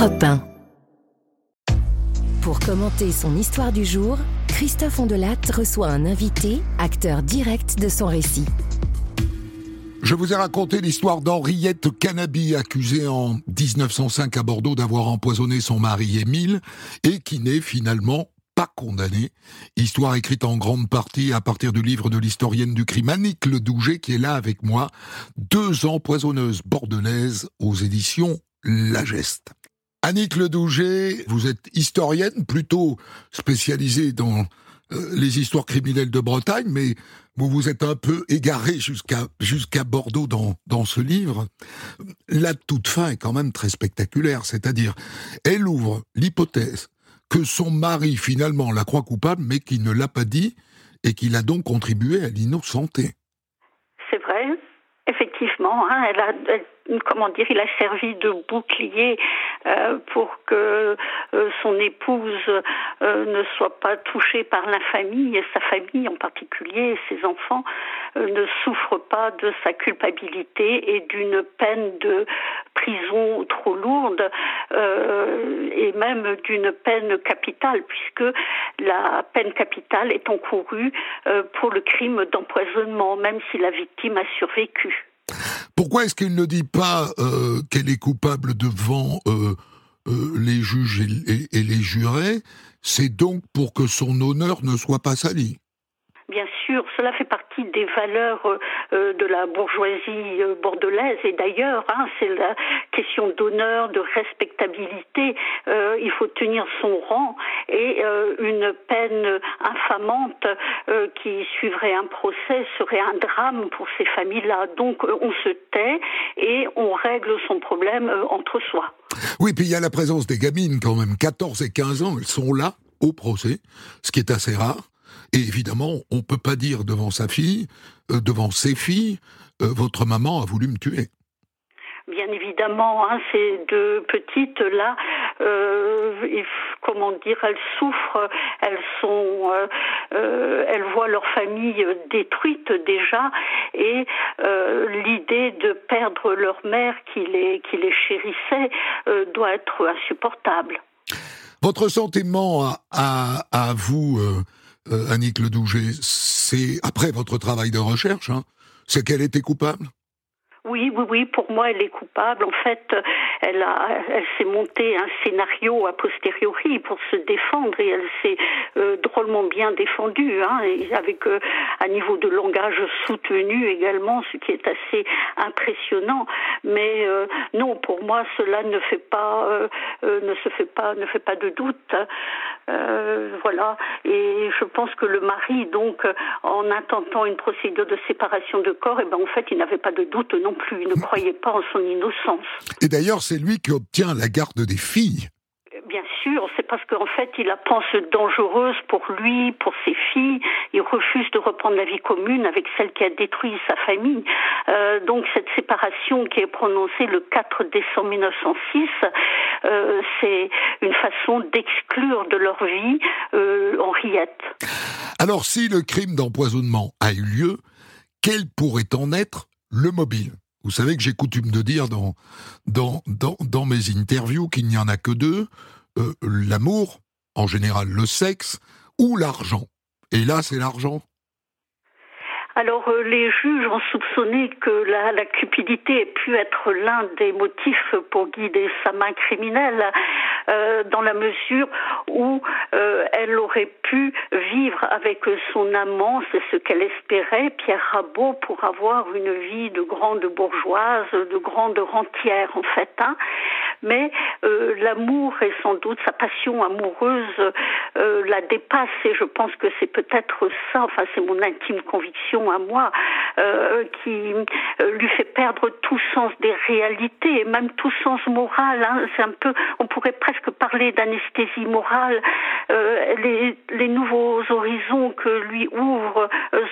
Europe 1. Pour commenter son histoire du jour, Christophe Ondelat reçoit un invité, acteur direct de son récit. Je vous ai raconté l'histoire d'Henriette Canabi, accusée en 1905 à Bordeaux d'avoir empoisonné son mari Émile et qui n'est finalement pas condamnée. Histoire écrite en grande partie à partir du livre de l'historienne du crime Annick Ledouget qui est là avec moi. Deux empoisonneuses bordelaises aux éditions La Geste. Annick Ledouget, vous êtes historienne plutôt spécialisée dans euh, les histoires criminelles de Bretagne, mais vous vous êtes un peu égaré jusqu'à jusqu'à Bordeaux dans, dans ce livre. La toute fin est quand même très spectaculaire, c'est-à-dire elle ouvre l'hypothèse que son mari finalement la croit coupable, mais qu'il ne l'a pas dit et qu'il a donc contribué à l'innocenté. Effectivement. Hein, elle a, comment dire, il a servi de bouclier euh, pour que euh, son épouse euh, ne soit pas touchée par l'infamie et sa famille en particulier, ses enfants ne souffrent pas de sa culpabilité et d'une peine de prison trop lourde et même d'une peine capitale puisque la peine capitale est encourue pour le crime d'empoisonnement même si la victime a survécu. Pourquoi est-ce qu'il ne dit pas euh, qu'elle est coupable devant euh, euh, les juges et les jurés? C'est donc pour que son honneur ne soit pas sali cela fait partie des valeurs euh, euh, de la bourgeoisie euh, bordelaise et d'ailleurs, hein, c'est la question d'honneur, de respectabilité. il faut tenir son rang et une peine infamante qui suivrait un procès serait un drame pour ces familles-là. Donc on se tait et on règle son problème entre soi. Oui, puis il y a la présence des gamines quand même, 14 et 15 ans, elles sont là au procès, ce qui est assez rare. Et évidemment, on ne peut pas dire devant sa fille, euh, devant ses filles, euh, votre maman a voulu me tuer. Bien évidemment, hein, ces deux petites là, euh, comment dire, elles souffrent, elles sont, elles voient leur famille détruite déjà, et l'idée de perdre leur mère qui les qui les chérissait doit être insupportable. Votre sentiment à, à vous, euh, Annick Ledouget, c'est après votre travail de recherche, hein, c'est qu'elle était coupable oui, oui, oui, pour moi, elle est coupable. En fait, elle a, elle s'est montée un scénario a posteriori pour se défendre et elle s'est euh, drôlement bien défendue, hein, avec euh, un niveau de langage soutenu également, ce qui est assez impressionnant. Mais euh, non, pour moi, cela ne fait pas, ne se fait pas, ne fait pas de doute. voilà. Et je pense que le mari, donc, en intentant une procédure de séparation de corps, eh ben en fait, il n'avait pas de doute non plus. Il ne croyait pas en son innocence. Et d'ailleurs, c'est lui qui obtient la garde des filles. Bien sûr, c'est parce qu'en fait, il la pense dangereuse pour lui, pour ses filles. Il refuse de reprendre la vie commune avec celle qui a détruit sa famille. Euh, donc, cette séparation qui est prononcée le 4 décembre 1906, euh, c'est une façon d'exclure de leur vie euh, Henriette. Alors, si le crime d'empoisonnement a eu lieu, quel pourrait en être le mobile? Vous savez que j'ai coutume de dire dans, dans, dans, mes interviews qu'il n'y en a que deux, euh, l'amour, en général le sexe, ou l'argent. Et là, c'est l'argent. Alors euh, les juges ont soupçonné que la, la cupidité ait pu être l'un des motifs pour guider sa main criminelle, euh, dans la mesure où euh, elle aurait pu vivre avec son amant, c'est ce qu'elle espérait, Pierre Rabot, pour avoir une vie de grande bourgeoise, de grande rentière en fait. Hein. Mais l'amour et sans doute sa passion amoureuse la dépasse et je pense que c'est peut-être ça, enfin c'est mon intime conviction à moi euh, qui euh, lui fait perdre tout sens des réalités et même tout sens moral. Hein. C'est un peu, on pourrait presque parler d'anesthésie morale. Euh, les, les, nouveaux horizons que lui ouvre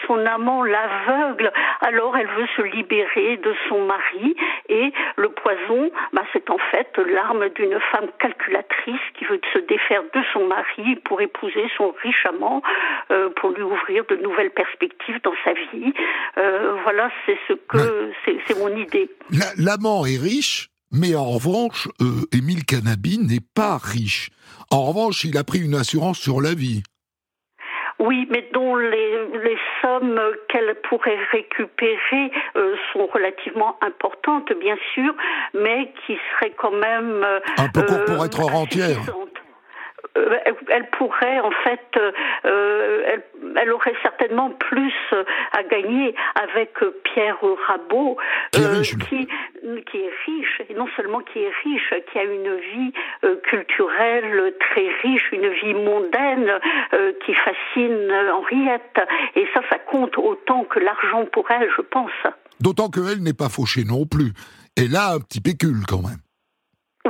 son amant l'aveugle. Alors elle veut se libérer de son mari et le poison, bah, c'est en fait l'arme d'une femme calculatrice qui veut se défaire de son mari pour épouser son riche amant, pour lui ouvrir de nouvelles perspectives dans sa vie. Euh, voilà, c'est ce que c'est mon idée. L'amant est riche, Mais en revanche, Émile Canabi n'est pas riche. En revanche, il a pris une assurance sur la vie. Oui, mais dont les, les sommes qu'elle pourrait récupérer euh, sont relativement importantes, bien sûr, mais qui seraient quand même... Un peu court pour euh, être rentière. Elle pourrait en fait, euh, elle, elle, aurait certainement plus à gagner avec Pierre Rabot, qui, est riche, qui, qui, est riche, et non seulement qui est riche, qui a une vie culturelle très riche, une vie mondaine qui fascine Henriette. Et ça, ça compte autant que l'argent pour elle, je pense. D'autant qu'elle n'est pas fauchée non plus. Elle a un petit pécule quand même.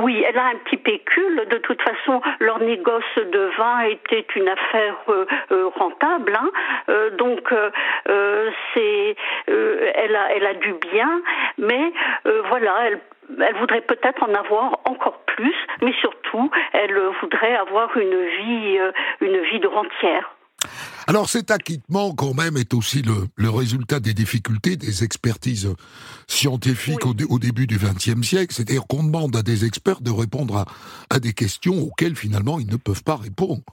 Oui, elle a un petit pécule. De toute façon, leur négoce de vin était une affaire euh, euh, rentable. Hein. Euh, donc, c'est, elle a, elle a du bien, mais voilà, elle elle voudrait peut-être en avoir encore plus, mais surtout, elle voudrait avoir une vie, une vie de rentière. Alors cet acquittement, quand même, est aussi le, résultat des difficultés des expertises scientifiques au, début du XXe siècle. C'est-à-dire qu'on demande à des experts de répondre à des questions auxquelles finalement ils ne peuvent pas répondre.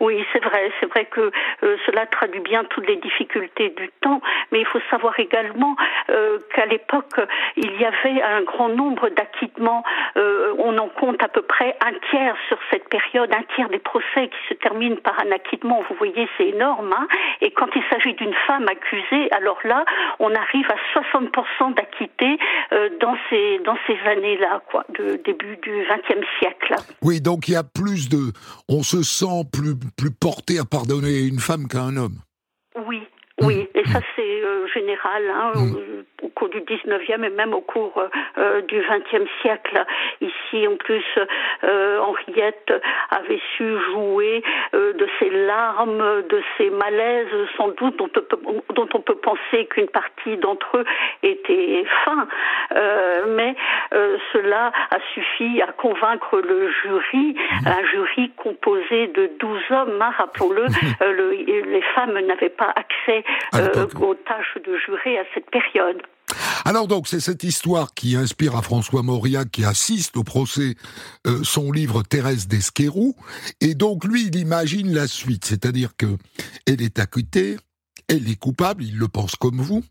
Oui, c'est vrai, c'est vrai que euh, cela traduit bien toutes les difficultés du temps, mais il faut savoir également euh, qu'à l'époque, il y avait un grand nombre d'acquittements. Euh, on en compte à peu près un tiers sur cette période, un tiers des procès qui se terminent par un acquittement. Vous voyez, c'est énorme. Hein Et quand il s'agit d'une femme accusée, alors là, on arrive à 60% d'acquittés dans ces dans ces années-là, quoi, de début du XXe siècle. Oui, donc il y a plus de, on se sent plus plus porté à pardonner une femme qu'à un homme. Ça c'est euh, général. Hein, mm au cours du 19e et même au cours euh, du 20e siècle. Ici, en plus, euh, Henriette avait su jouer euh, de ses larmes, de ses malaises, sans doute, dont, dont on peut penser qu'une partie d'entre eux était fin. mais cela a suffi à convaincre le jury, un jury composé de 12 hommes, hein, rappelons-le, les femmes n'avaient pas accès de à cette période. Alors donc, c'est cette histoire qui inspire à François Mauriac, qui assiste au procès, euh, son livre Thérèse d'Esquerou. Et donc, lui, il imagine la suite, c'est-à-dire que elle est acquittée, elle est coupable, il le pense comme vous.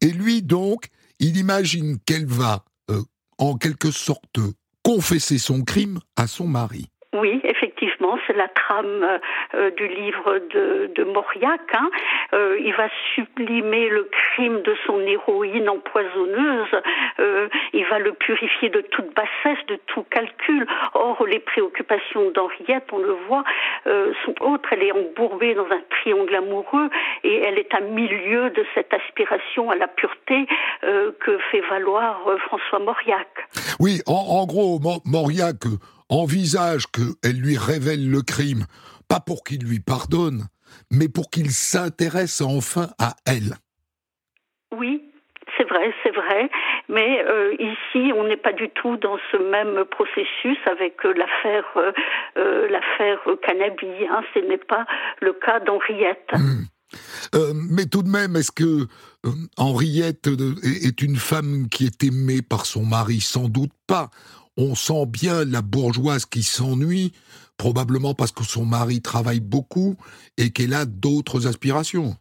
Et lui, donc, il imagine qu'elle va, euh, en quelque sorte, confesser son crime à son mari. Oui, effectivement, c'est la trame euh, du livre de, Mauriac. Hein. Euh, il va sublimer le crime de son héroïne empoisonneuse. Euh, il va le purifier de toute bassesse, de tout calcul. Or, les préoccupations d'Henriette, on le voit, sont autres. Elle est embourbée dans un triangle amoureux et elle est à milieu de cette aspiration à la pureté que fait valoir François Mauriac. Oui, en, en gros, Mauriac envisage qu'elle lui révèle le crime, pas pour qu'il lui pardonne, mais pour qu'il s'intéresse enfin à elle. Oui, c'est vrai, c'est vrai, mais euh, ici on n'est pas du tout dans ce même processus avec euh, l'affaire euh, l'affaire Cannabis. Hein. ce n'est pas le cas d'Henriette. Hmm. mais tout de même, est-ce que Henriette est une femme qui est aimée par son mari? Sans doute pas on sent bien la bourgeoise qui s'ennuie, probablement parce que son mari travaille beaucoup et qu'elle a d'autres aspirations.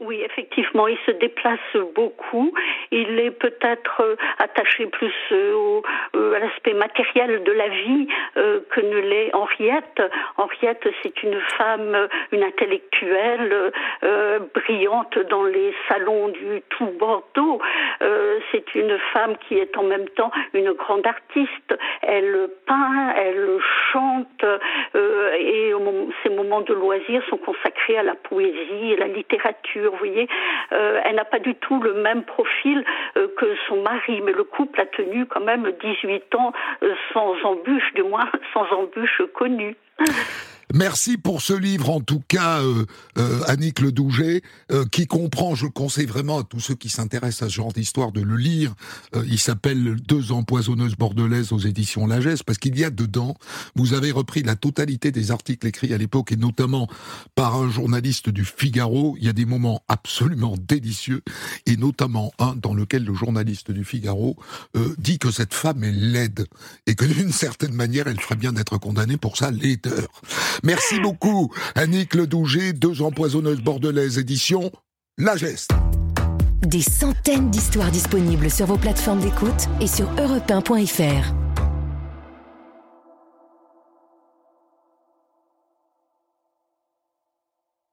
Oui, effectivement, il se déplace beaucoup. Il est peut-être euh, attaché plus euh, euh, à l'aspect matériel de la vie que ne l'est Henriette. Henriette, c'est une femme, une intellectuelle, brillante dans les salons du tout Bordeaux. c'est une femme qui est en même temps une grande artiste. Elle peint, elle chante, et ses moments de loisirs sont consacrés à la poésie et la littérature. Vous voyez, elle n'a pas du tout le même profil euh, que son mari, mais le couple a tenu quand même 18 ans euh, sans embûche, du moins sans embûche connue. Merci pour ce livre, en tout cas, euh, euh, Annick Le Douget, euh, qui comprend, je le conseille vraiment à tous ceux qui s'intéressent à ce genre d'histoire de le lire. il s'appelle Deux empoisonneuses bordelaises aux éditions Lagesse, parce qu'il y a dedans, vous avez repris la totalité des articles écrits à l'époque, et notamment par un journaliste du Figaro. Il y a des moments absolument délicieux, et notamment un dans lequel le journaliste du Figaro dit que cette femme est laide, et que d'une certaine manière, elle ferait bien d'être condamnée pour sa laideur. Merci beaucoup, Annick Ledouget, deux empoisonneuses bordelaises, édition La Geste. Des centaines d'histoires disponibles sur vos plateformes d'écoute et sur europe